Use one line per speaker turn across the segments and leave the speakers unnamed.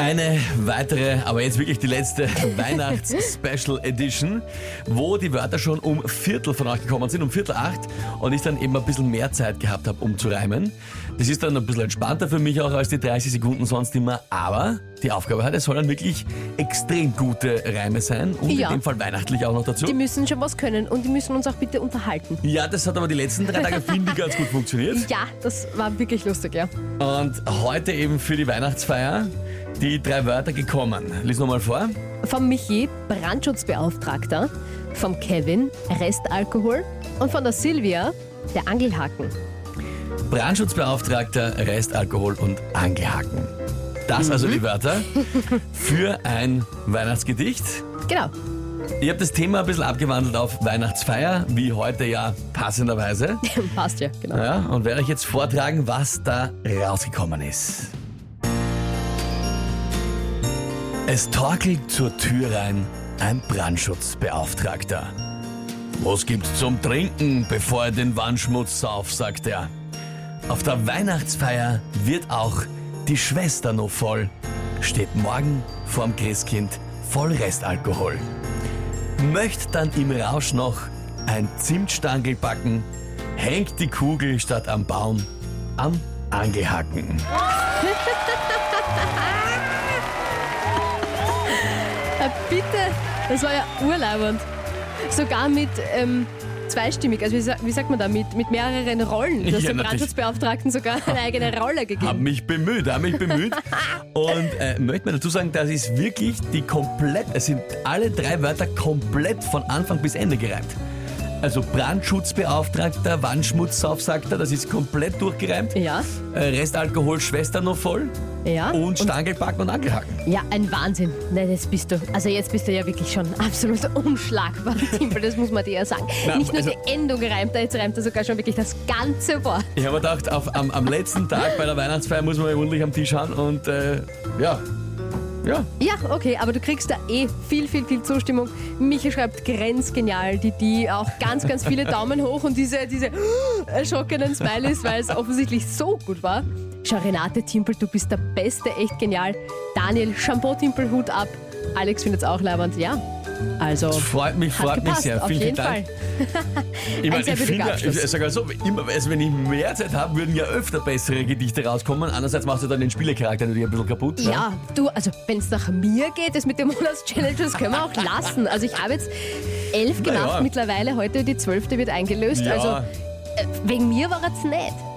Eine weitere, aber jetzt wirklich die letzte Weihnachts-Special Edition, wo die Wörter schon um Viertel von euch gekommen sind, um Viertel acht und ich dann eben ein bisschen mehr Zeit gehabt habe, um zu reimen. Das ist dann ein bisschen entspannter für mich auch als die 30 Sekunden sonst immer, aber die Aufgabe hat, es sollen wirklich extrem gute Reime sein und
Ja.
in dem Fall weihnachtlich auch noch dazu.
Die müssen schon was können und die müssen uns auch bitte unterhalten.
Ja, das hat aber die letzten drei Tage, finde ich, ganz gut funktioniert.
Ja, das war wirklich lustig, ja.
Und heute eben für die Weihnachtsfeier die drei Wörter gekommen. Lies nochmal vor.
Vom Michi, Brandschutzbeauftragter, vom Kevin, Restalkohol und von der Silvia, der Angelhaken.
Brandschutzbeauftragter, Restalkohol und Angelhaken. Das also die Wörter für ein Weihnachtsgedicht.
Genau.
Ich habe das Thema ein bisschen abgewandelt auf Weihnachtsfeier, wie heute ja passenderweise.
Passt ja, genau.
Ja, und werde euch jetzt vortragen, was da rausgekommen ist. Es torkelt zur Tür rein ein Brandschutzbeauftragter. Was gibt's zum Trinken, bevor er den Wandschmutz sauf, sagt er. Auf der Weihnachtsfeier wird auch die Schwester noch voll. Steht morgen vorm Christkind voll Restalkohol. Möcht dann im Rausch noch ein Zimtstangel backen, hängt die Kugel statt am Baum am Angelhaken.
bitte, das war ja urlaubend. Sogar mit ähm, zweistimmig, also wie, sa- wie sagt man da, mit, mit mehreren Rollen. Du hast
Ja,
dem
natürlich.
Brandschutzbeauftragten sogar eine eigene Rolle
Hab
gegeben.
mich bemüht, hab mich bemüht. Und äh, möchte mir dazu sagen, das ist wirklich die komplett, es sind alle drei Wörter komplett von Anfang bis Ende gereimt. Also Brandschutzbeauftragter, Wandschmutzsauf, sagt er, das ist komplett durchgereimt.
Ja,
Äh, Restalkohol, Schwester noch voll.
ja.
Und Stangelbacken und Angelhaken.
Ja, ein Wahnsinn. Nein, jetzt bist du, also jetzt bist du ja wirklich schon absolut unschlagbar, Timpel, das muss man dir ja sagen.
Na,
Nicht nur
also-
die Endung reimt er, jetzt reimt er sogar schon wirklich das ganze Wort.
Ich habe mir gedacht, auf, am, am letzten Tag bei der Weihnachtsfeier muss man ja ordentlich am Tisch haben und äh, ja, ja,
Ja, okay, aber du kriegst da eh viel, viel, viel Zustimmung. Michi schreibt grenzgenial, die, die auch ganz, ganz viele Daumen hoch und diese, diese erschrockenen Smileys, weil es offensichtlich so gut war. Schau, Renate Timpel, du bist der Beste, echt genial. Daniel, Shampoo Timpel, Hut ab. Alex findet es auch leibend, ja. Also,
freut mich, freut mich
gepasst,
sehr.
auf
Vielen,
jeden
vielen
Fall.
Dank. Ich, mein,
sehr
ich finde, ich sage so, immer, also wenn ich mehr Zeit habe, würden ja öfter bessere Gedichte rauskommen. Andererseits machst du dann den Spielercharakter natürlich ein bisschen kaputt. ne?
Ja, du, also wenn es nach mir geht, das mit dem Monats-Challenge, das können wir auch lassen. Also ich habe jetzt elf gemacht
ja.
mittlerweile, heute die zwölfte wird eingelöst.
Ja.
Also äh, wegen mir war es nicht.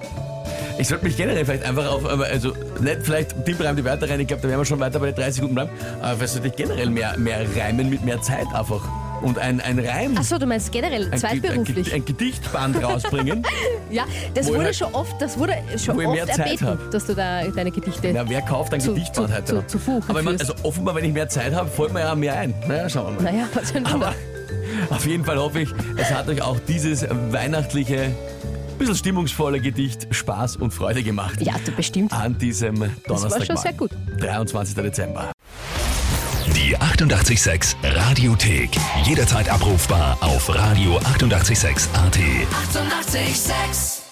Ich sollte mich generell vielleicht einfach auf, also nicht vielleicht Tipp rein die Wörter rein, ich glaube, da werden wir schon weiter bei den 30 Sekunden bleiben, aber vielleicht sollte ich generell mehr, mehr reimen mit mehr Zeit einfach. Und ein, ein Reim,
Achso, du meinst generell,
ein, ein,
zweitberuflich.
Ge- ein Gedichtband rausbringen.
ja, das wurde
halt-
schon oft, das wurde schon oft
mehr Zeit
erbeten,
hab.
dass du da deine Gedichte.
Na, wer kauft ein
Zu-
Gedichtband
zu-
heute
zu- zu Buche
aber ich mein, also offenbar, wenn ich mehr Zeit habe, fällt mir ja mehr ein. Naja, schauen wir mal.
naja, was ein Wunder.
Aber auf jeden Fall hoffe ich, es hat euch auch dieses weihnachtliche, bisschen stimmungsvolle Gedicht Spaß und Freude gemacht.
Ja, du bestimmt.
An diesem
Das
Donnerstag.
war schon sehr gut.
23. Dezember.
Die 886 Radiothek. Jederzeit abrufbar auf radio886.at. 886!
886